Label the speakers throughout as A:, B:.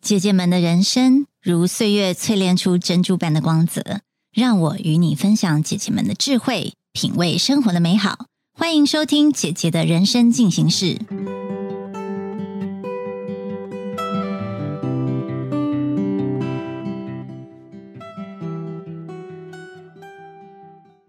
A: 姐姐们的人生如岁月淬炼出珍珠般的光泽，让我与你分享姐姐们的智慧，品味生活的美好。欢迎收听姐姐的人生进行式。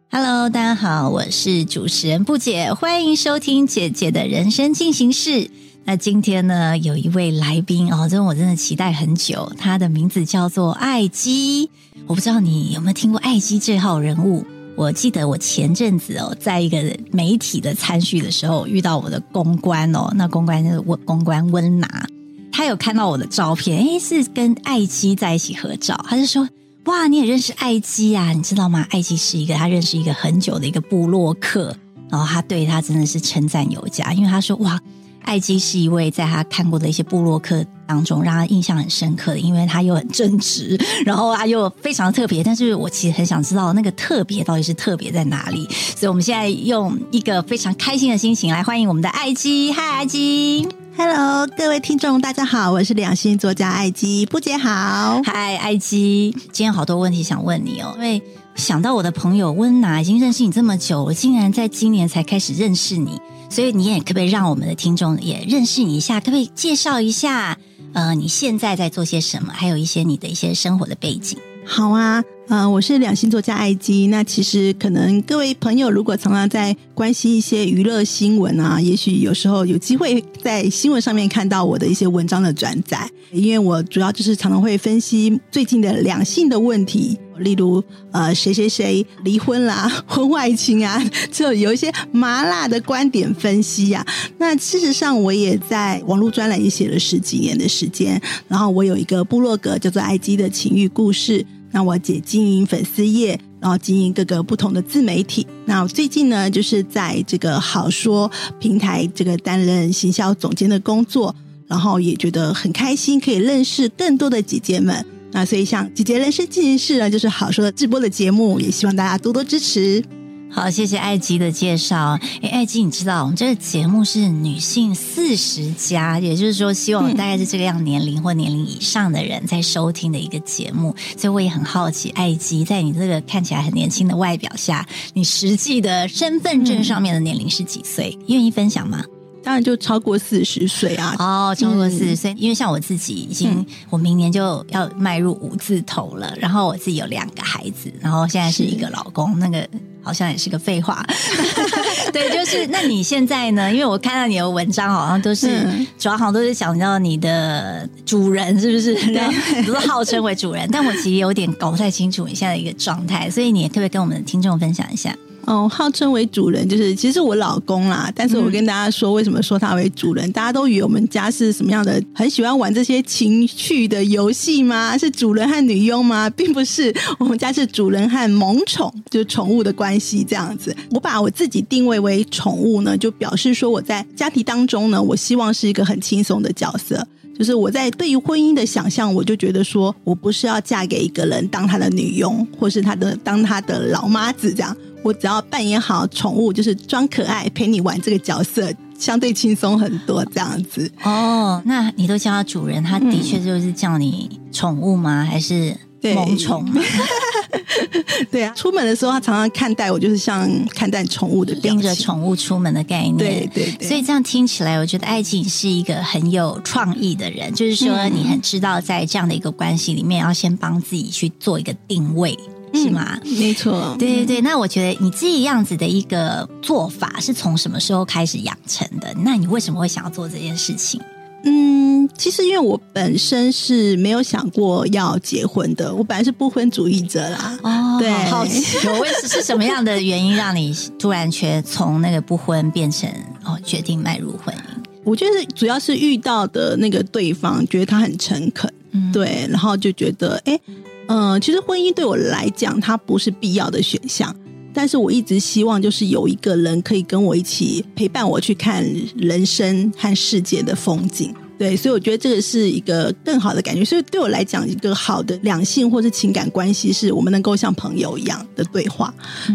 A: Hello，大家好，我是主持人布姐，欢迎收听姐姐的人生进行式。那今天呢，有一位来宾哦，这我真的期待很久。他的名字叫做艾基，我不知道你有没有听过艾基这号人物。我记得我前阵子哦，在一个媒体的参叙的时候，遇到我的公关哦，那公关就是温公关温拿，他有看到我的照片，诶，是跟艾基在一起合照，他就说：“哇，你也认识艾基啊？你知道吗？艾基是一个他认识一个很久的一个部落客，然后他对他真的是称赞有加，因为他说哇。”艾基是一位在他看过的一些部落客当中让他印象很深刻的，因为他又很正直，然后他又非常特别。但是我其实很想知道那个特别到底是特别在哪里，所以我们现在用一个非常开心的心情来欢迎我们的艾基。嗨，艾基
B: ，Hello，各位听众，大家好，我是两性作家艾基，不姐好。
A: 嗨，艾基，今天好多问题想问你哦，因为想到我的朋友温娜已经认识你这么久，我竟然在今年才开始认识你。所以你也可不可以让我们的听众也认识你一下？可不可以介绍一下？呃，你现在在做些什么？还有一些你的一些生活的背景。
B: 好啊，呃，我是两性作家艾基。那其实可能各位朋友如果常常在关心一些娱乐新闻啊，也许有时候有机会在新闻上面看到我的一些文章的转载，因为我主要就是常常会分析最近的两性的问题。例如，呃，谁谁谁离婚啦，婚外情啊，就有一些麻辣的观点分析啊。那事实上，我也在网络专栏也写了十几年的时间。然后我有一个部落格叫做“爱基的情欲故事”。那我姐经营粉丝业，然后经营各个不同的自媒体。那最近呢，就是在这个好说平台这个担任行销总监的工作，然后也觉得很开心，可以认识更多的姐姐们。那所以像姐姐人生进行式呢，就是好说的直播的节目，也希望大家多多支持。
A: 好，谢谢艾吉的介绍。哎，艾吉，你知道我们这个节目是女性四十加，也就是说，希望大概是这个样年龄或年龄以上的人在收听的一个节目。所以我也很好奇，艾吉在你这个看起来很年轻的外表下，你实际的身份证上面的年龄是几岁？愿意分享吗？
B: 当然就超过四十岁啊！
A: 哦，超过四十岁，因为像我自己已经，我明年就要迈入五字头了。然后我自己有两个孩子，然后现在是一个老公，那个好像也是个废话。对，就是那你现在呢？因为我看到你的文章，好像都是主要好像都是讲到你的主人，是不是？对，都是号称为主人，但我其实有点搞不太清楚你现在的一个状态，所以你也可不可以跟我们的听众分享一下？
B: 哦，号称为主人就是其实我老公啦，但是我跟大家说，为什么说他为主人？大家都以为我们家是什么样的，很喜欢玩这些情趣的游戏吗？是主人和女佣吗？并不是，我们家是主人和萌宠，就是宠物的关系这样子。我把我自己定位为宠物呢，就表示说我在家庭当中呢，我希望是一个很轻松的角色。就是我在对于婚姻的想象，我就觉得说我不是要嫁给一个人当他的女佣，或是他的当他的老妈子这样。我只要扮演好宠物，就是装可爱陪你玩这个角色，相对轻松很多这样子。
A: 哦，那你都叫他主人，他的确就是叫你宠物吗？还是萌宠？
B: 对啊，出门的时候他常常看待我，就是像看待宠物的，
A: 盯着宠物出门的概念。
B: 对对
A: 对，所以这样听起来，我觉得爱情是一个很有创意的人，就是说你很知道在这样的一个关系里面，要先帮自己去做一个定位。是吗？
B: 没错，
A: 对对对。那我觉得你自己样子的一个做法是从什么时候开始养成的？那你为什么会想要做这件事情？
B: 嗯，其实因为我本身是没有想过要结婚的，我本来是不婚主义者啦。
A: 哦，对，好奇，我是是什么样的原因让你突然却从那个不婚变成哦决定迈入婚姻？
B: 我觉得主要是遇到的那个对方觉得他很诚恳，对，然后就觉得哎。嗯，其实婚姻对我来讲，它不是必要的选项。但是我一直希望，就是有一个人可以跟我一起陪伴我去看人生和世界的风景。对，所以我觉得这个是一个更好的感觉。所以对我来讲，一个好的两性或是情感关系，是我们能够像朋友一样的对话。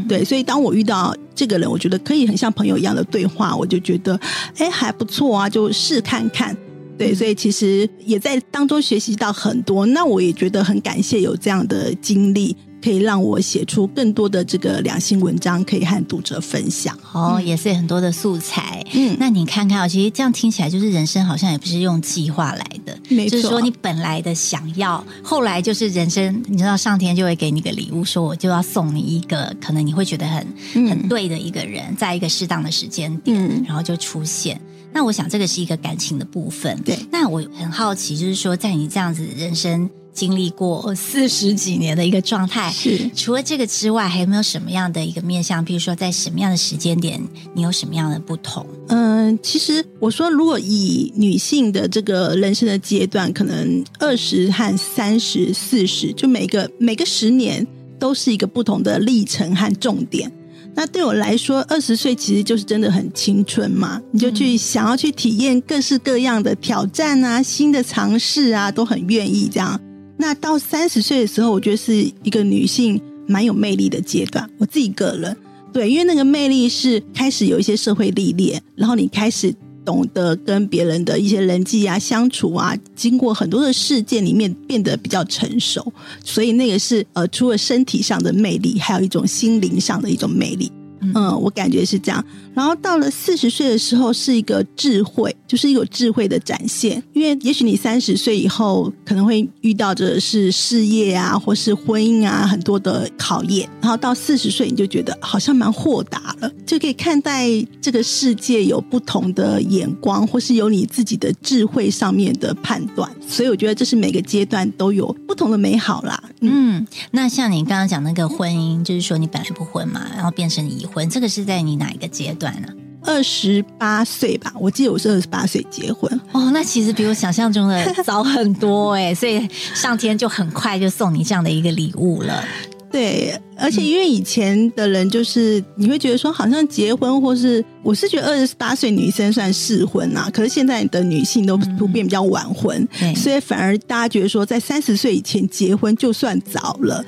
B: 对，所以当我遇到这个人，我觉得可以很像朋友一样的对话，我就觉得哎还不错啊，就试看看。对，所以其实也在当中学习到很多。那我也觉得很感谢有这样的经历。可以让我写出更多的这个良性文章，可以和读者分享。
A: 哦，也是很多的素材。嗯，那你看看，其实这样听起来，就是人生好像也不是用计划来的。
B: 没
A: 错，就是说你本来的想要，后来就是人生，你知道上天就会给你个礼物，说我就要送你一个可能你会觉得很很对的一个人，在一个适当的时间点，然后就出现。那我想这个是一个感情的部分。
B: 对，
A: 那我很好奇，就是说在你这样子人生。经历过四十几年的一个状态，
B: 是
A: 除了这个之外，还有没有什么样的一个面向？比如说，在什么样的时间点，你有什么样的不同？
B: 嗯，其实我说，如果以女性的这个人生的阶段，可能二十和三十、四十，就每个每个十年都是一个不同的历程和重点。那对我来说，二十岁其实就是真的很青春嘛，你就去想要去体验各式各样的挑战啊，新的尝试啊，都很愿意这样。那到三十岁的时候，我觉得是一个女性蛮有魅力的阶段。我自己个人对，因为那个魅力是开始有一些社会历练，然后你开始懂得跟别人的一些人际啊相处啊，经过很多的事件里面变得比较成熟，所以那个是呃，除了身体上的魅力，还有一种心灵上的一种魅力。嗯，我感觉是这样。然后到了四十岁的时候，是一个智慧，就是一个智慧的展现。因为也许你三十岁以后可能会遇到的是事业啊，或是婚姻啊很多的考验。然后到四十岁，你就觉得好像蛮豁达了，就可以看待这个世界有不同的眼光，或是有你自己的智慧上面的判断。所以我觉得这是每个阶段都有不同的美好啦。
A: 嗯，那像你刚刚讲那个婚姻，就是说你本来不婚嘛，然后变成已婚，这个是在你哪一个阶段呢？
B: 二十八岁吧，我记得我是二十八岁结婚。
A: 哦，那其实比我想象中的 早很多哎，所以上天就很快就送你这样的一个礼物了。
B: 对。而且因为以前的人就是你会觉得说好像结婚或是我是觉得二十八岁女生算适婚啊，可是现在的女性都普遍比较晚婚，所以反而大家觉得说在三十岁以前结婚就算早了。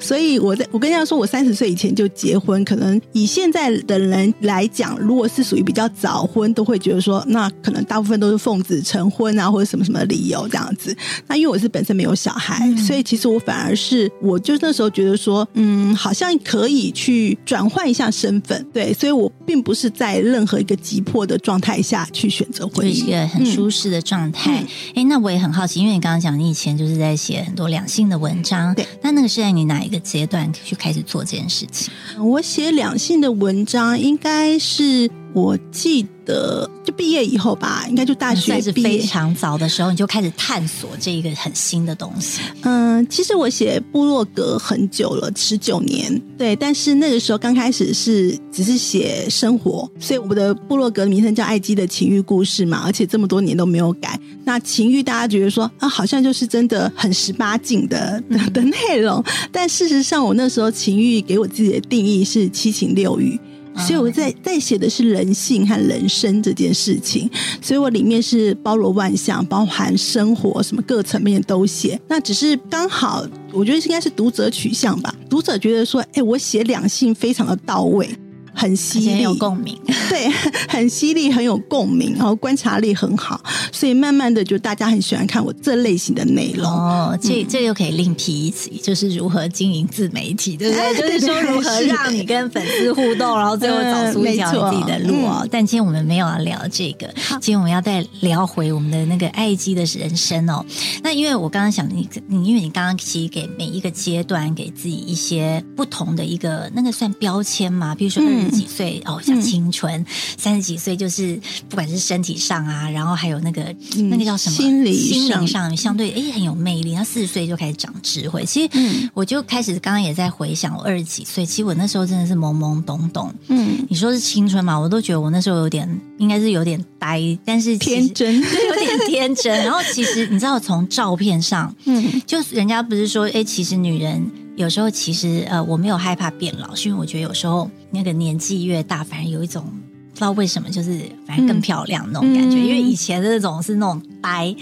B: 所以我在我跟大家说我三十岁以前就结婚，可能以现在的人来讲，如果是属于比较早婚，都会觉得说那可能大部分都是奉子成婚啊，或者什么什么理由这样子。那因为我是本身没有小孩，所以其实我反而是我就那时候觉得说嗯。好像可以去转换一下身份，对，所以我并不是在任何一个急迫的状态下去选择婚姻，
A: 一个很舒适的状态。哎，那我也很好奇，因为你刚刚讲你以前就是在写很多两性的文章，
B: 对，
A: 那那个是在你哪一个阶段去开始做这件事情？
B: 我写两性的文章，应该是我记。得就毕业以后吧，应该就大学
A: 是非常早的时候，你就开始探索这一个很新的东西。
B: 嗯，其实我写部落格很久了，十九年。对，但是那个时候刚开始是只是写生活，所以我的部落格名称叫“爱姬的情欲故事”嘛，而且这么多年都没有改。那情欲大家觉得说啊，好像就是真的很十八禁的 的内容，但事实上我那时候情欲给我自己的定义是七情六欲。所以我在在写的是人性和人生这件事情，所以我里面是包罗万象，包含生活什么各层面都写。那只是刚好，我觉得应该是读者取向吧。读者觉得说，哎，我写两性非常的到位。很犀利，很
A: 有共鸣，
B: 对，很犀利，很有共鸣，然后观察力很好，所以慢慢的就大家很喜欢看我这类型的内容。
A: 哦，这这又可以另辟一集，就是如何经营自媒体，对不对？就是说如何让你跟粉丝互动，然后最后找出 一条自己的路哦。但今天我们没有要聊这个，今天我们要再聊回我们的那个爱机的人生哦。那因为我刚刚想你，你因为你刚刚其实给每一个阶段给自己一些不同的一个那个算标签嘛，比如说。几岁哦，像青春；三十几岁就是不管是身体上啊，然后还有那个那个叫什么
B: 心理
A: 心灵上相对哎很有魅力。那四十岁就开始长智慧。其实我就开始刚刚也在回想我二十几岁，其实我那时候真的是懵懵懂懂。嗯，你说是青春嘛？我都觉得我那时候有点应该是有点呆，但是
B: 天真，
A: 对，有点天真。然后其实你知道，从照片上，嗯，就人家不是说哎，其实女人。有时候其实呃，我没有害怕变老，是因为我觉得有时候那个年纪越大，反而有一种不知道为什么，就是反正更漂亮那种感觉。因为以前的那种是那种呆，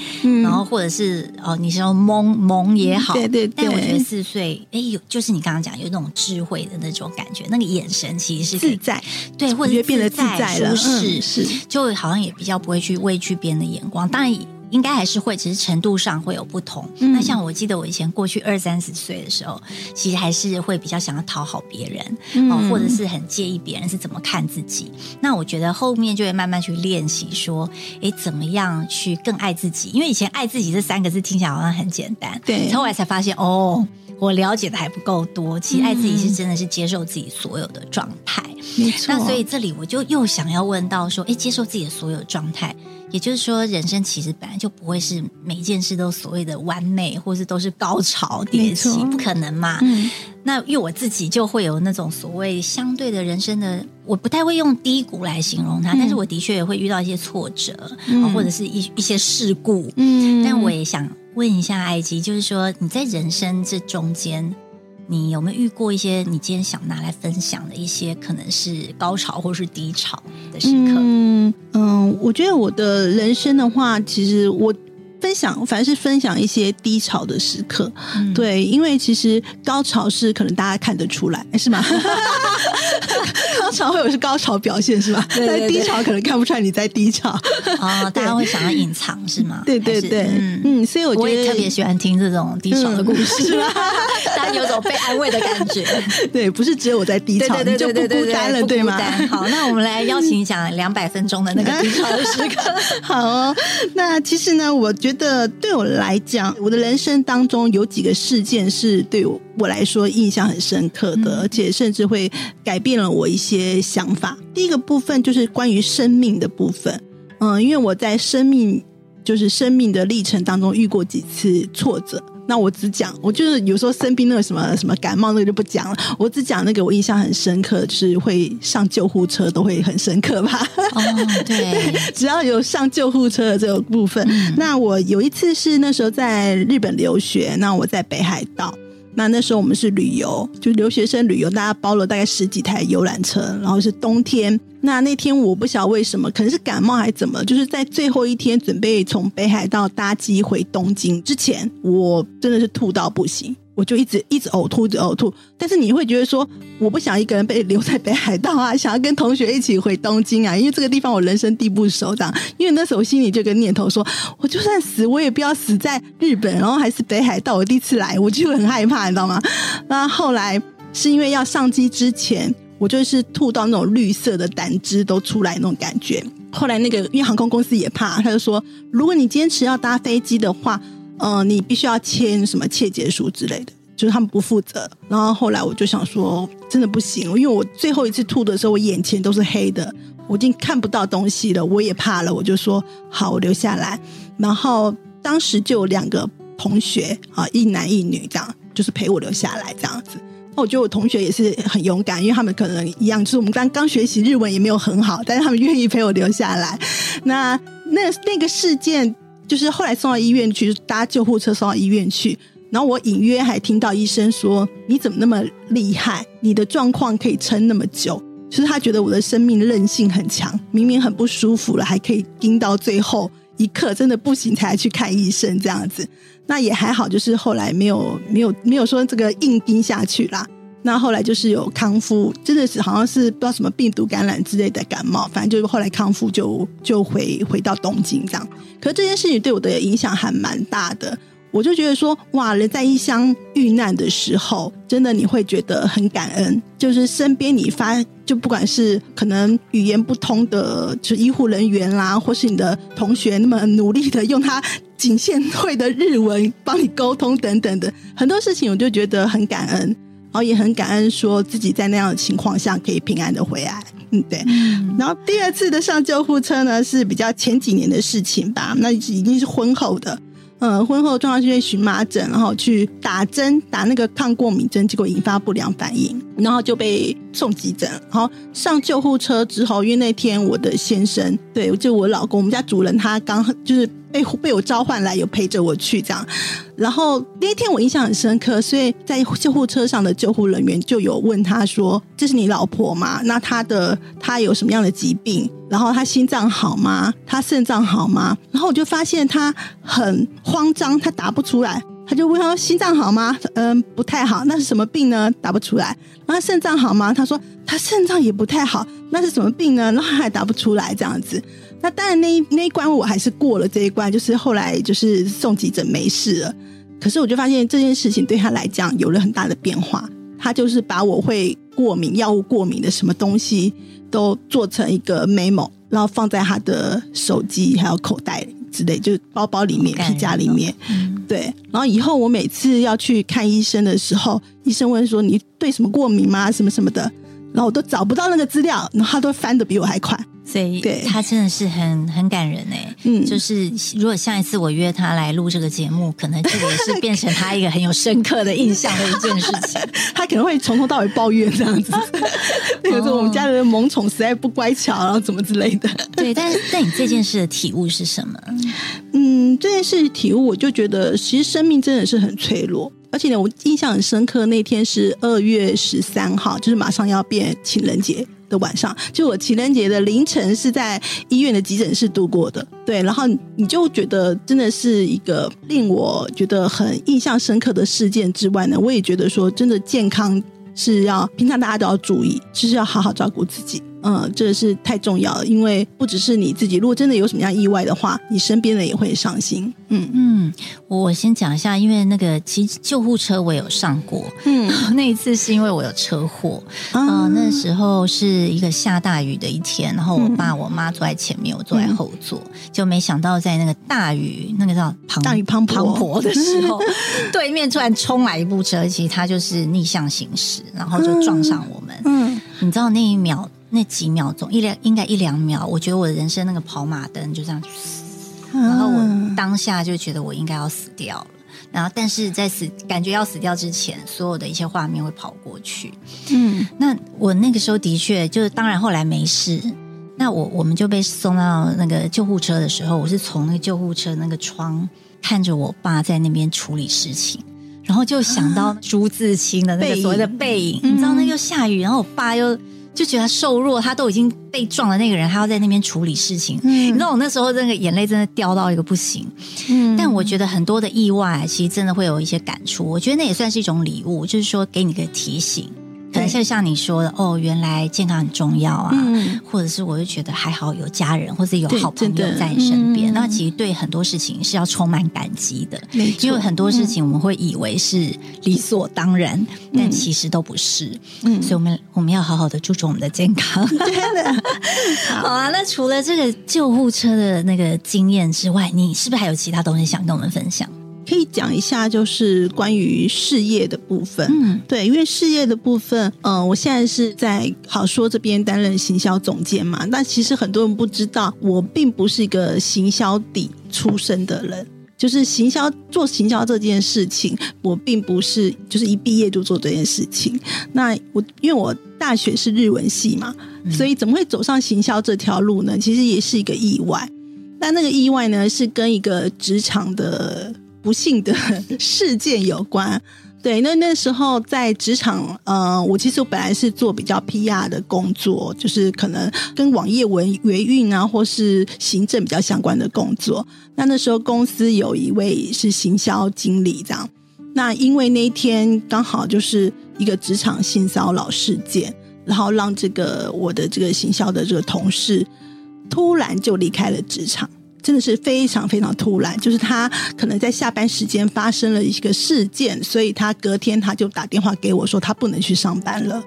A: 然后或者是哦，你说懵懵也好，
B: 对对。
A: 但我觉得四岁，哎，有就是你刚刚讲有那种智慧的那种感觉，那个眼神其实是
B: 自在，
A: 对，或者
B: 变得自在
A: 舒适，
B: 是，
A: 就好像也比较不会去畏惧别人的眼光。当然。应该还是会，只是程度上会有不同。
B: 嗯
A: 那像我记得我以前过去二三十岁的时候，其实还是会比较想要讨好别人，哦，
B: 嗯
A: 或者是很介意别人是怎么看自己。那我觉得后面就会慢慢去练习说，诶，怎么样去更爱自己？因为以前爱自己这三个字听起来好像很简单，
B: 对
A: 后来才发现哦。我了解的还不够多，其实爱自己是
B: 嗯
A: 真的是接受自己所有的状态。
B: 没错。
A: 那所以这里我就又想要问到说，诶，接受自己的所有状态，也就是说，人生其实本来就不会是每一件事都所谓的完美，或是都是高潮迭起，不可能嘛。
B: 嗯
A: 那因为我自己就会有那种所谓相对的人生的，我不太会用低谷来形容它，
B: 嗯
A: 但是我的确也会遇到一些挫折，或者是一一些事故。
B: 嗯
A: 但我也想问一下埃及，就是说你在人生这中间，你有没有遇过一些你今天想拿来分享的一些可能是高潮或是低潮的时刻？
B: 嗯嗯，我觉得我的人生的话，其实我分享反而是分享一些低潮的时刻。
A: 嗯，
B: 对，因为其实高潮是可能大家看得出来，是吗？高潮会有是高潮表现是吧？
A: 对对对
B: 但低潮可能看不出来你在低潮。
A: 哦，大家会想要隐藏是吗？
B: 对对对，
A: 嗯。
B: 嗯，所以我觉得
A: 我也特别喜欢听这种低潮的故事，
B: 嗯是吧
A: 大家有种被安慰的感觉。
B: 对，不是只有我在低潮，你就不孤单了，对吗？
A: 好，那我们来邀请你讲两百分钟的那个低潮的时刻。
B: 好哦、那其实呢，我觉得对我来讲，我的人生当中有几个事件是对我来说印象很深刻的，
A: 嗯
B: 而且甚至会改变了我一些想法。第一个部分就是关于生命的部分，嗯，因为我在生命就是生命的历程当中遇过几次挫折。那我只讲，我就是有时候生病那个什么什么感冒那个就不讲了，我只讲那个我印象很深刻，就是会上救护车都会很深刻吧。
A: 哦，对，
B: 只要有上救护车的这个部分，
A: 嗯
B: 那我有一次是那时候在日本留学，那我在北海道。那那时候我们是旅游，就留学生旅游，大家包了大概十几台游览车，然后是冬天。那那天我不晓得为什么，可能是感冒还是怎么，就是在最后一天准备从北海道搭机回东京之前，我真的是吐到不行。我就一直一直呕吐，一直呕吐。但是你会觉得说，我不想一个人被留在北海道啊，想要跟同学一起回东京啊，因为这个地方我人生地不熟，这样。因为那时候心里就个念头说，我就算死，我也不要死在日本，然后还是北海道。我第一次来，我就很害怕，你知道吗？那后来是因为要上机之前，我就是吐到那种绿色的胆汁都出来那种感觉。后来那个因为航空公司也怕，他就说，如果你坚持要搭飞机的话，呃，你必须要签什么切结书之类的，就是他们不负责。然后后来我就想说，真的不行，因为我最后一次吐的时候，我眼前都是黑的，我已经看不到东西了，我也怕了，我就说好，我留下来。然后当时就有两个同学啊，一男一女这样，就是陪我留下来这样子。那我觉得我同学也是很勇敢，因为他们可能一样，就是我们刚刚学习日文也没有很好，但是他们愿意陪我留下来。那那那个事件，就是后来送到医院去，搭救护车送到医院去。然后我隐约还听到医生说：“你怎么那么厉害？你的状况可以撑那么久。”就是他觉得我的生命韧性很强，明明很不舒服了，还可以盯到最后一刻，真的不行才去看医生这样子。那也还好，就是后来没有没有没有说这个硬盯下去啦。那后来就是有康复，真的是好像是不知道什么病毒感染之类的感冒，反正就是后来康复就就回回到东京这样。可是这件事情对我的影响还蛮大的，我就觉得说，哇，人在异乡遇难的时候，真的你会觉得很感恩，就是身边你发，就不管是可能语言不通的，就是医护人员啦，或是你的同学那么努力的用他仅限会的日文帮你沟通等等的很多事情，我就觉得很感恩，然后也很感恩说自己在那样的情况下可以平安的回来。嗯，对。然后第二次的上救护车呢，是比较前几年的事情吧，那已经是婚后的。呃，婚后状况是因为荨麻疹，然后去打针，打那个抗过敏针，结果引发不良反应，然后就被送急诊。然后上救护车之后，因为那天我的先生，对，就我老公，我们家主人，他刚就是被被我召唤来，有陪着我去这样。然后那一天我印象很深刻，所以在救护车上的救护人员就有问他说：“这是你老婆吗？那她的她有什么样的疾病？然后她心脏好吗？她肾脏好吗？”然后我就发现他很慌张，他答不出来。他就问他说：“心脏好吗？”嗯，不太好。那是什么病呢？答不出来。然后肾脏好吗？他说他肾脏也不太好。那是什么病呢？然后还答不出来这样子。那当然那一那一关我还是过了这一关，就是后来就是送急诊没事了。可是我就发现这件事情对他来讲有了很大的变化，他就是把我会过敏、药物过敏的什么东西都做成一个 memo，然后放在他的手机还有口袋里之类，就是包包里面、皮夹里面。对，然后以后我每次要去看医生的时候，医生问说你对什么过敏吗？什么什么的，然后我都找不到那个资料，然后他都翻的比我还快。
A: 所以，他真的是很很感人哎。嗯，就是如果下一次我约他来录这个节目，可能这个也是变成他一个很有深刻的印象的一件事情。
B: 他可能会从头到尾抱怨这样子，那个时候我们家的萌宠实在不乖巧，然后怎么之类的。
A: 对，但是但你这件事的体悟是什么？
B: 嗯，这件事体悟，我就觉得其实生命真的是很脆弱，而且呢，我印象很深刻，那天是二月十三号，就是马上要变情人节。的晚上，就我情人节的凌晨是在医院的急诊室度过的，对，然后你就觉得真的是一个令我觉得很印象深刻的事件之外呢，我也觉得说真的健康是要平常大家都要注意，就是要好好照顾自己。嗯，这个是太重要了，因为不只是你自己，如果真的有什么样意外的话，你身边人也会伤心。嗯
A: 嗯，我先讲一下，因为那个骑救护车我有上过，嗯，那一次是因为我有车祸，啊，那时候是一个下大雨的一天，然后我爸我妈坐在前面，我坐在后座，就没想到在那个大雨那个叫
B: 大雨滂
A: 滂沱的时候，对面突然冲来一部车，其实它就是逆向行驶，然后就撞上我们。嗯，你知道那一秒。那几秒钟，一两应该一两秒，我觉得我的人生那个跑马灯就这样，然后我当下就觉得我应该要死掉了。然后，但是在死感觉要死掉之前，所有的一些画面会跑过去。嗯，那我那个时候的确就是，当然后来没事。那我我们就被送到那个救护车的时候，我是从那个救护车那个窗看着我爸在那边处理事情，然后就想到朱自清的那个所谓的背影。你知道，那又下雨，然后我爸又。就觉得瘦弱，他都已经被撞的那个人，他要在那边处理事情。你知道我那时候那个眼泪真的掉到一个不行。嗯，但我觉得很多的意外，其实真的会有一些感触。我觉得那也算是一种礼物，就是说给你个提醒。可能就像你说的，哦，原来健康很重要啊，或者是我就觉得还好有家人，或者有好朋友在身边。那其实对很多事情是要充满感激的，因为很多事情我们会以为是理所当然，但其实都不是。嗯，所以我们我们要好好的注重我们的健康。真的，好啊。那除了这个救护车的那个经验之外，你是不是还有其他东西想跟我们分享？
B: 可以讲一下，就是关于事业的部分。嗯，对，因为事业的部分，嗯，我现在是在好说这边担任行销总监嘛。那其实很多人不知道，我并不是一个行销底出身的人。就是行销做行销这件事情，我并不是就是一毕业就做这件事情。那我因为我大学是日文系嘛，所以怎么会走上行销这条路呢？其实也是一个意外。但那个意外呢，是跟一个职场的。不幸的事件有关，对，那那时候在职场，呃，我其实本来是做比较 PR 的工作，就是可能跟网页文维运啊，或是行政比较相关的工作。那那时候公司有一位是行销经理，这样。那因为那一天刚好就是一个职场性骚扰事件，然后让这个我的这个行销的这个同事突然就离开了职场。真的是非常非常突然，就是他可能在下班时间发生了一个事件，所以他隔天他就打电话给我说他不能去上班了。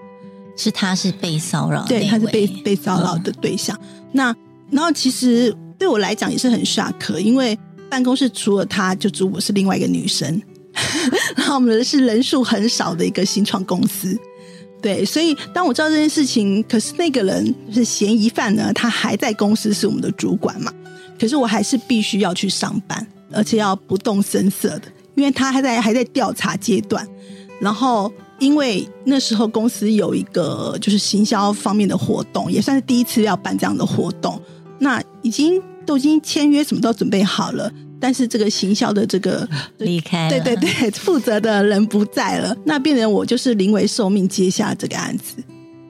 A: 是他是被骚扰，
B: 对，他是被被骚扰的对象。那然后其实对我来讲也是很 shock，因为办公室除了他就只我是另外一个女生，然后我们是人数很少的一个新创公司。对，所以当我知道这件事情，可是那个人就是嫌疑犯呢，他还在公司是我们的主管嘛。可是我还是必须要去上班，而且要不动声色的，因为他还在还在调查阶段。然后，因为那时候公司有一个就是行销方面的活动，也算是第一次要办这样的活动。那已经都已经签约，什么都准备好了，但是这个行销的这个
A: 离开，
B: 对对对，负责的人不在了，那变成我就是临危受命接下这个案子。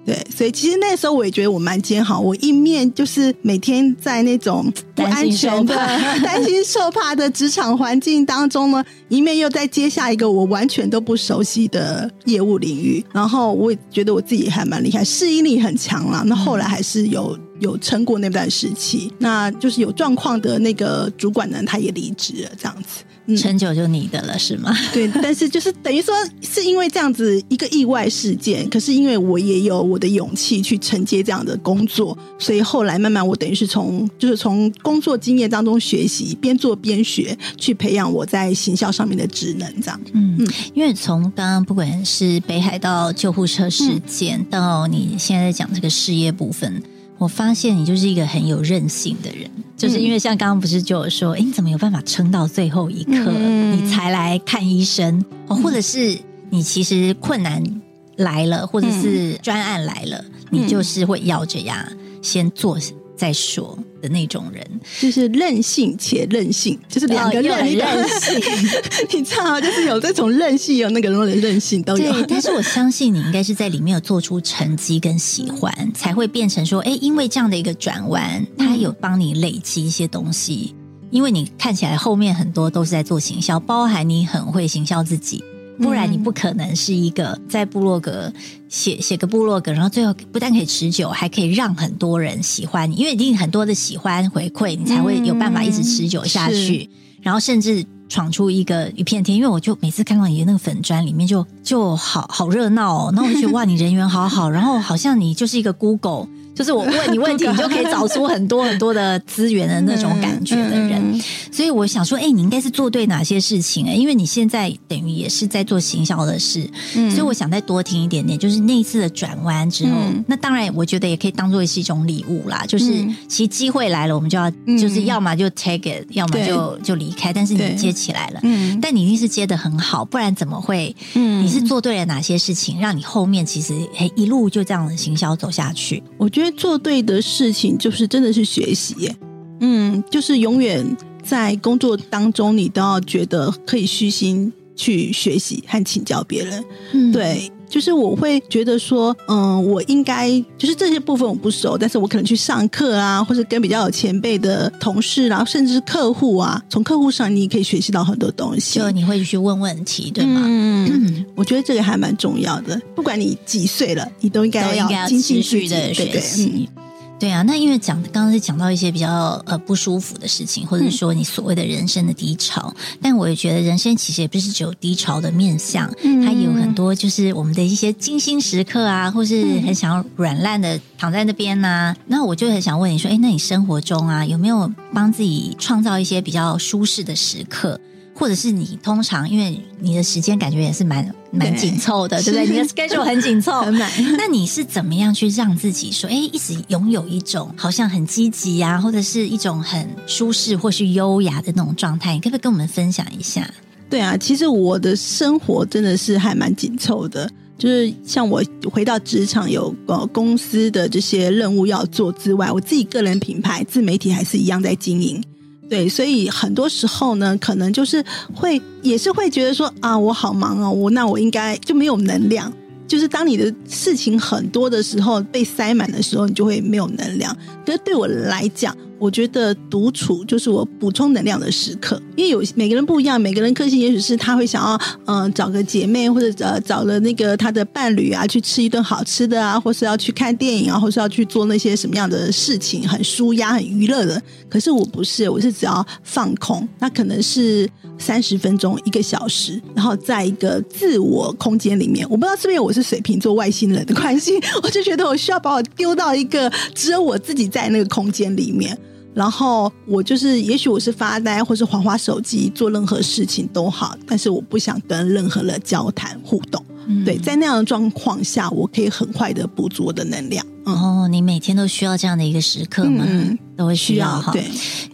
B: 对，所以其实那时候我也觉得我蛮煎熬，我一面就是每天在那种不安全的、担心受怕的职场环境当中呢，一面又在接下一个我完全都不熟悉的业务领域，然后我也觉得我自己还蛮厉害，适应力很强啦。那后来还是有有撑过那段时期，那就是有状况的那个主管呢，他也离职了，这样子。
A: 成就就你的了，是吗？
B: 对，但是就是等于说，是因为这样子一个意外事件，可是因为我也有我的勇气去承接这样的工作，所以后来慢慢我等于是从就是从工作经验当中学习，边做边学，去培养我在行销上面的职能，这样。
A: 嗯嗯，因为从刚刚不管是北海道救护车事件，到你现在讲这个事业部分。我发现你就是一个很有韧性的人，就是因为像刚刚不是就有说，哎，你怎么有办法撑到最后一刻，你才来看医生？哦，或者是你其实困难来了，或者是专案来了，你就是会咬着牙先做。再说的那种人，
B: 就是任性且任性，就是两个任
A: 任性。
B: 你知道，就是有这种任性，有那个人的任性都有。
A: 但是我相信你应该是在里面有做出成绩跟喜欢，才会变成说，哎，因为这样的一个转弯，他有帮你累积一些东西。因为你看起来后面很多都是在做行销，包含你很会行销自己。不然你不可能是一个在部落格写写个部落格，然后最后不但可以持久，还可以让很多人喜欢你，因为一定很多的喜欢回馈，你才会有办法一直持久下去，然后甚至闯出一个一片天。因为我就每次看到你的那个粉砖里面，就就好好热闹哦，那我就觉得哇，你人缘好好，然后好像你就是一个 Google。就是我问你问题，你就可以找出很多很多的资源的那种感觉的人，所以我想说，哎，你应该是做对哪些事情哎？因为你现在等于也是在做行销的事，所以我想再多听一点点。就是那一次的转弯之后，那当然我觉得也可以当做是一种礼物啦。就是其实机会来了，我们就要就是要么就 take it，要么就就离开。但是你接起来了，但你一定是接的很好，不然怎么会？你是做对了哪些事情，让你后面其实哎一路就这样的行销走下去？
B: 我觉得。因为做对的事情，就是真的是学习，嗯，就是永远在工作当中，你都要觉得可以虚心去学习和请教别人，嗯，对。就是我会觉得说，嗯，我应该就是这些部分我不熟，但是我可能去上课啊，或者跟比较有前辈的同事，然后甚至是客户啊，从客户上你也可以学习到很多东西。
A: 就你会去问问题，对吗？嗯，
B: 我觉得这个还蛮重要的。不管你几岁了，你都应该要
A: 持续的学习。对啊，那因为讲刚刚是讲到一些比较呃不舒服的事情，或者说你所谓的人生的低潮，但我也觉得人生其实也不是只有低潮的面相，它也有很多就是我们的一些精心时刻啊，或是很想要软烂的躺在那边呐。那我就很想问你说，哎，那你生活中啊有没有帮自己创造一些比较舒适的时刻？或者是你通常因为你的时间感觉也是蛮蛮紧凑的，对不对？你的 schedule 很紧凑，
B: 很满。
A: 那你是怎么样去让自己说，哎，一直拥有一种好像很积极啊，或者是一种很舒适或是优雅的那种状态？你可不可以跟我们分享一下？
B: 对啊，其实我的生活真的是还蛮紧凑的，就是像我回到职场有呃公司的这些任务要做之外，我自己个人品牌自媒体还是一样在经营。对，所以很多时候呢，可能就是会，也是会觉得说啊，我好忙哦，我那我应该就没有能量。就是当你的事情很多的时候，被塞满的时候，你就会没有能量。可是对我来讲，我觉得独处就是我补充能量的时刻，因为有每个人不一样，每个人个性也许是他会想要嗯找个姐妹或者呃找了那个他的伴侣啊去吃一顿好吃的啊，或是要去看电影啊，或是要去做那些什么样的事情，很舒压、很娱乐的。可是我不是，我是只要放空，那可能是三十分钟、一个小时，然后在一个自我空间里面，我不知道是不是我是水瓶座外星人的关系，我就觉得我需要把我丢到一个只有我自己在那个空间里面。然后我就是，也许我是发呆，或是滑滑手机，做任何事情都好，但是我不想跟任何人交谈互动。对，在那样的状况下，我可以很快的补足我的能量。
A: 哦，你每天都需要这样的一个时刻吗？都会需要哈。
B: 对，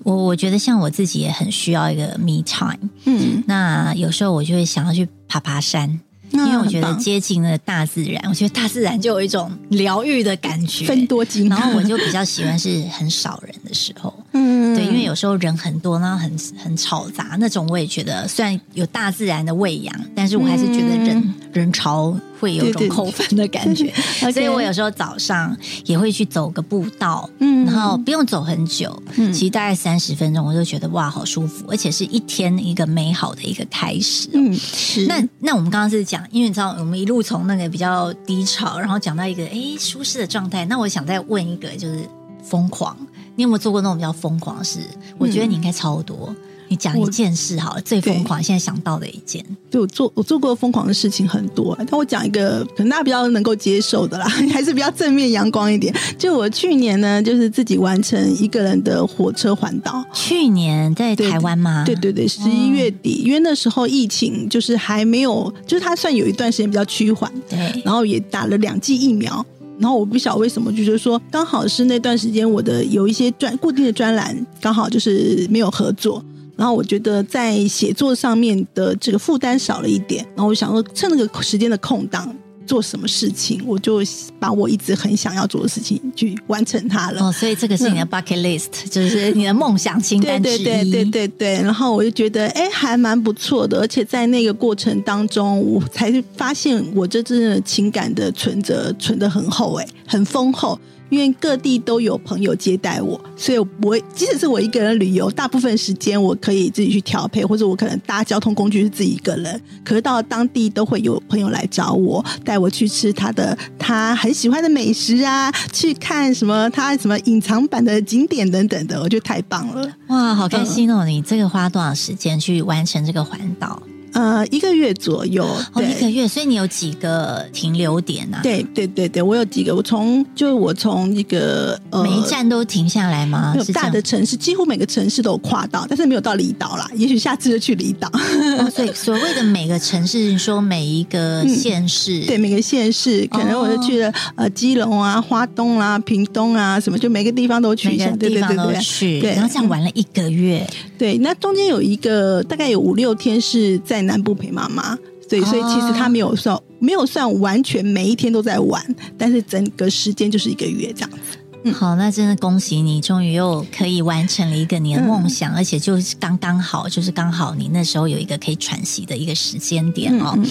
A: 我我觉得像我自己也很需要一个 me time。嗯，那有时候我就会想要去爬爬山。因为我觉得接近了大自然，我觉得大自然就有一种疗愈的感觉，
B: 分多金。
A: 然后我就比较喜欢是很少人的时候，
B: 嗯，
A: 对，因为有时候人很多，然后很很吵杂那种，我也觉得虽然有大自然的喂养，但是我还是觉得人、
B: 嗯。
A: 人潮会有一种扣分的感觉。所以我有时候早上也会去走个步道，
B: 嗯。
A: 然后不用走很久，
B: 嗯。
A: 其实大概三十分钟，我就觉得哇，好舒服，而且是一天一个美好的一个开始。
B: 嗯是。
A: 那那我们刚刚是讲，因为你知道我们一路从那个比较低潮，然后讲到一个哎舒适的状态。那我想再问一个，就是疯狂，你有没有做过那种比较疯狂的事？我觉得你应该超多。你讲一件事好了，最疯狂现在想到的一件。
B: 对我做我做过疯狂的事情很多，但我讲一个可能大家比较能够接受的啦，还是比较正面阳光一点。就我去年呢，就是自己完成一个人的火车环岛。
A: 去年在台湾吗？
B: 对对对，十一月底，因为那时候疫情就是还没有，就是它算有一段时间比较趋缓，
A: 对
B: 然后也打了两剂疫苗。然后我不晓为什么，就是说刚好是那段时间我的有一些专固定的专栏刚好就是没有合作，然后我觉得在写作上面的这个负担少了一点，然后我想说趁那个时间的空档做什么事情，我就把我一直很想要做的事情去完成它了。
A: 哦，所以这个是你的 bucket list，、就是你的梦想清
B: 对
A: 单对。
B: 对对对对对，然后我就觉得哎，还蛮不错的，而且在那个过程当中，我才发现我这真的情感的存折存的很厚，哎，很丰厚。因为各地都有朋友接待我，所以我即使是我一个人旅游，大部分时间我可以自己去调配，或者我可能搭交通工具是自己一个人。可是到了当地，都会有朋友来找我，带我去吃他的他很喜欢的美食啊，去看什么他什么隐藏版的景点等等的，我觉得太棒了。
A: 哇，好开心哦！你这个花多少时间去完成这个环岛？
B: 呃，一个月左右，
A: 哦，
B: 对。
A: 一个月，所以你有几个停留点啊？，
B: 对对对对，我有几个，我从就我从一个呃
A: 每一站都停下来吗？
B: 没有
A: 是
B: 大的城市，几乎每个城市都有跨到，但是没有到离岛啦。也许下次就去离岛。
A: 哦，所以所谓的每个城市，说每一个县市，
B: 嗯对，每个县市，可能我就去了、呃基隆啊、花东啊、屏东啊，什么就每个地方都去
A: 每
B: 一下。对对对对
A: 都去，
B: 对
A: 然后这样玩了一个月，
B: 对，那中间有一个大概有五六天是在南部陪妈妈。对，所以其实他没有算、没有算完全每一天都在玩，但是整个时间就是一个月这样子。嗯
A: 好，那真的恭喜你，终于又可以完成了一个你的梦想，而且就是刚刚好，就是刚好你那时候有一个可以喘息的一个时间点哦。
B: 嗯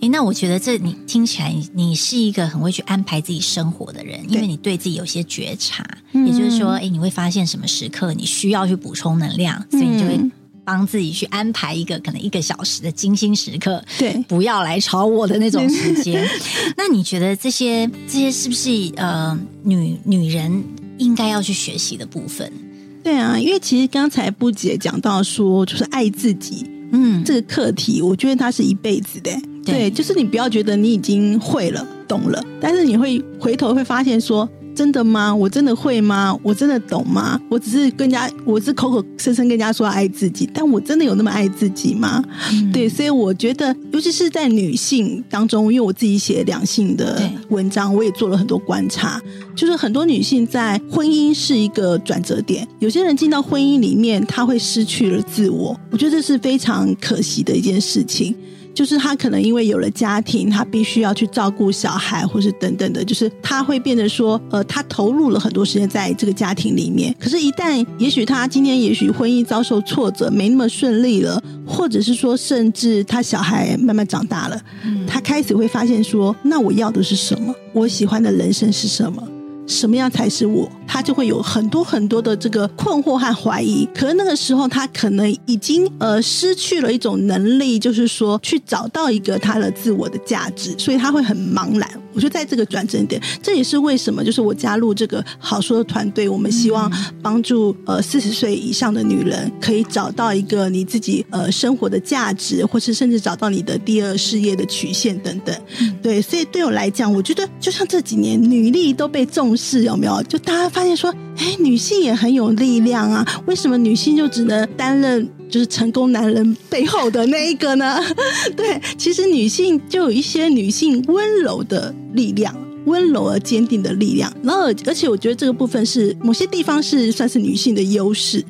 A: 诶，那我觉得这你听起来，你是一个很会去安排自己生活的人，因为你对自己有些觉察，
B: 嗯
A: 也就是说，诶，你会发现什么时刻你需要去补充能量，所以你就会
B: 嗯
A: 帮自己去安排一个可能一个小时的精心时刻，
B: 对
A: 不要来吵我的那种时间。那你觉得这些这些是不是呃女女人应该要去学习的部分？
B: 对啊，因为其实刚才布姐讲到说，就是爱自己
A: 嗯，
B: 这个课题，我觉得它是一辈子的。
A: 对
B: 对，就是你不要觉得你已经会了、懂了，但是你会回头会发现说。真的吗？我真的会吗？我真的懂吗？我只是跟人家，我是口口声声跟人家说爱自己，但我真的有那么爱自己吗？
A: 嗯
B: 对，所以我觉得，尤其是在女性当中，因为我自己写两性的文章，我也做了很多观察，就是很多女性在婚姻是一个转折点，有些人进到婚姻里面，她会失去了自我，我觉得这是非常可惜的一件事情。就是他可能因为有了家庭，他必须要去照顾小孩，或是等等的，就是他会变得说，呃，他投入了很多时间在这个家庭里面。可是，一旦也许他今天也许婚姻遭受挫折，没那么顺利了，或者是说，甚至他小孩慢慢长大了，他开始会发现说，那我要的是什么？我喜欢的人生是什么？什么样才是我？他就会有很多很多的这个困惑和怀疑。可能那个时候，他可能已经呃失去了一种能力，就是说去找到一个他的自我的价值，所以他会很茫然。我觉得在这个转折点，这也是为什么就是我加入这个好说的团队，我们希望帮助呃四十岁以上的女人可以找到一个你自己呃生活的价值，或是甚至找到你的第二事业的曲线等等。对，所以对我来讲，我觉得就像这几年女力都被重视，有没有？就大家发现说，哎，女性也很有力量啊，为什么女性就只能担任？就是成功男人背后的那一个呢？对，其实女性就有一些女性温柔的力量，温柔而坚定的力量。然后，而且我觉得这个部分是某些地方是算是女性的优势，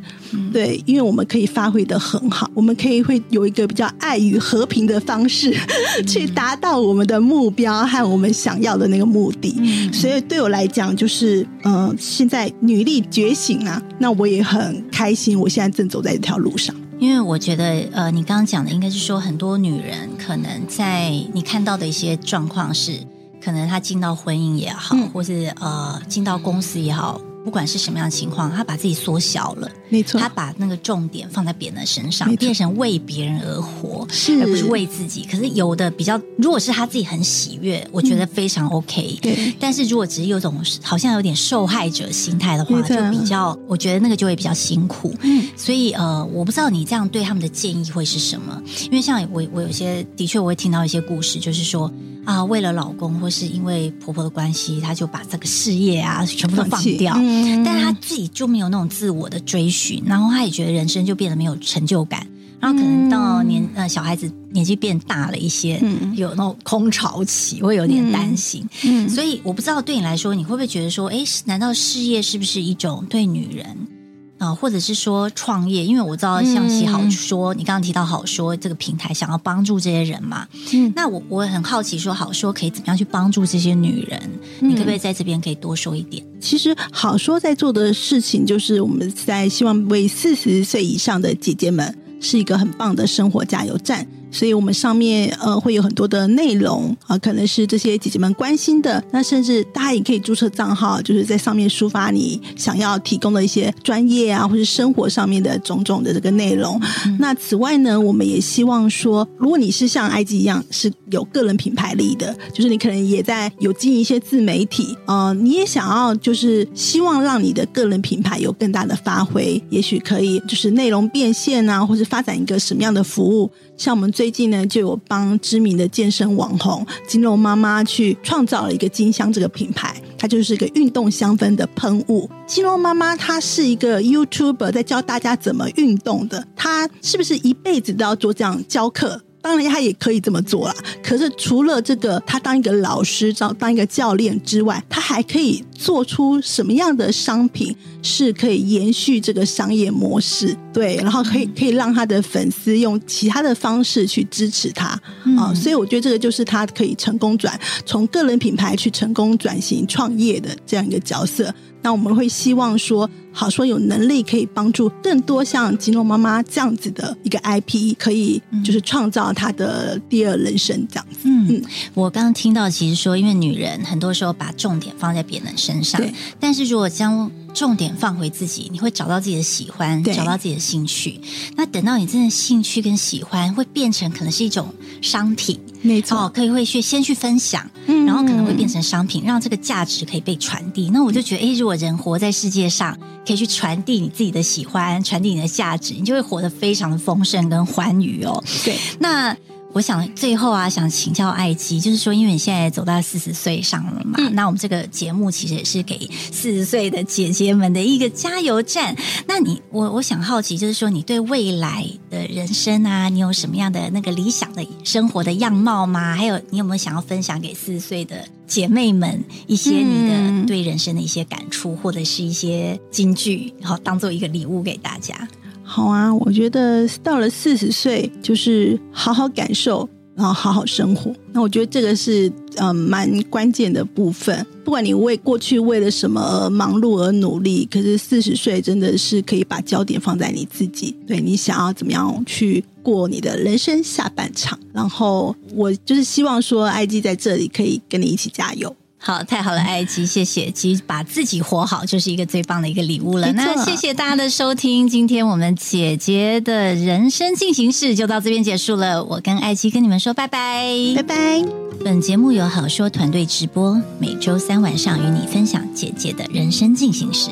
B: 对，因为我们可以发挥的很好，我们可以会有一个比较爱与和平的方式 去达到我们的目标和我们想要的那个目的。所以对我来讲，就是呃，现在女力觉醒啊，那我也很开心，我现在正走在这条路上。
A: 因为我觉得，呃，你刚刚讲的应该是说，很多女人可能在你看到的一些状况是，可能她进到婚姻也好，或是呃进到公司也好。不管是什么样的情况，他把自己缩小了，
B: 没错，
A: 他把那个重点放在别人的身上，变成为别人而活，
B: 是
A: 而不是为自己。可是有的比较，如果是他自己很喜悦，我觉得非常 OK。
B: 对，
A: 但是如果只是有种好像有点受害者心态的话，就比较，我觉得那个就会比较辛苦。嗯，所以呃，我不知道你这样对他们的建议会是什么？因为像我，我有些的确我会听到一些故事，就是说。啊，为了老公或是因为婆婆的关系，她就把这个事业啊全部都放掉，但是她自己就没有那种自我的追寻，然后她也觉得人生就变得没有成就感，然后可能到年呃小孩子年纪变大了一些，有那种空巢期，会有点担心。所以我不知道对你来说，你会不会觉得说，哎，难道事业是不是一种对女人？啊，或者是说创业，因为我知道象棋好说，你刚刚提到好说这个平台想要帮助这些人嘛，嗯，那我我很好奇，说好说可以怎么样去帮助这些女人？你可不可以在这边可以多说一点？
B: 其实好说在做的事情，就是我们在希望为四十岁以上的姐姐们是一个很棒的生活加油站。所以我们上面呃会有很多的内容啊，可能是这些姐姐们关心的。那甚至大家也可以注册账号，就是在上面抒发你想要提供的一些专业啊，或是生活上面的种种的这个内容。那此外呢，我们也希望说，如果你是像埃及一样是有个人品牌力的，就是你可能也在有经营一些自媒体呃，你也想要就是希望让你的个人品牌有更大的发挥，也许可以就是内容变现啊，或是发展一个什么样的服务。像我们最近呢，就有帮知名的健身网红金龙妈妈去创造了一个金香这个品牌，它就是一个运动香氛的喷雾。金龙妈妈她是一个 YouTuber，在教大家怎么运动的。她是不是一辈子都要做这样教课？当然，他也可以这么做了。可是，除了这个，他当一个老师、当当一个教练之外，他还可以做出什么样的商品是可以延续这个商业模式？对，然后可以可以让他的粉丝用其他的方式去支持他啊。所以，我觉得这个就是他可以成功转从个人品牌去成功转型创业的这样一个角色。那我们会希望说，好说有能力可以帮助更多像金龙妈妈这样子的一个 IP，可以就是创造她的第二人生这样子。
A: 嗯，我刚刚听到，其实说，因为女人很多时候把重点放在别人身上，但是如果将重点放回自己，你会找到自己的喜欢，找到自己的兴趣。那等到你真的兴趣跟喜欢，会变成可能是一种商品，
B: 没错，
A: 可以会去先去分享，然后可能会变成商品，让这个价值可以被传递。那我就觉得，哎，如果人活在世界上，可以去传递你自己的喜欢，传递你的价值，你就会活得非常的丰盛跟欢愉哦。
B: 对，
A: 那。我想最后啊，想请教艾姬，就是说，因为你现在走到四十岁上了嘛，那我们这个节目其实也是给四十岁的姐姐们的一个加油站。那你，我我想好奇，就是说，你对未来的人生啊，你有什么样的那个理想的生活的样貌吗？还有，你有没有想要分享给四十岁的姐妹们一些你的对人生的一些感触，或者是一些金句，然后当做一个礼物给大家？
B: 好啊，我觉得到了四十岁，就是好好感受，然后好好生活。那我觉得这个是呃蛮关键的部分。不管你为过去为了什么而忙碌而努力，可是四十岁真的是可以把焦点放在你自己，对你想要怎么样去过你的人生下半场。然后我就是希望说，IG 在这里可以跟你一起加油。
A: 好，太好了，爱姬，谢谢。其实把自己活好，就是一个最棒的一个礼物了。那谢谢大家的收听，今天我们姐姐的人生进行式就到这边结束了。我跟爱姬跟你们说拜拜，
B: 拜拜。
A: 本节目由好说团队直播，每周三晚上与你分享姐姐的人生进行式。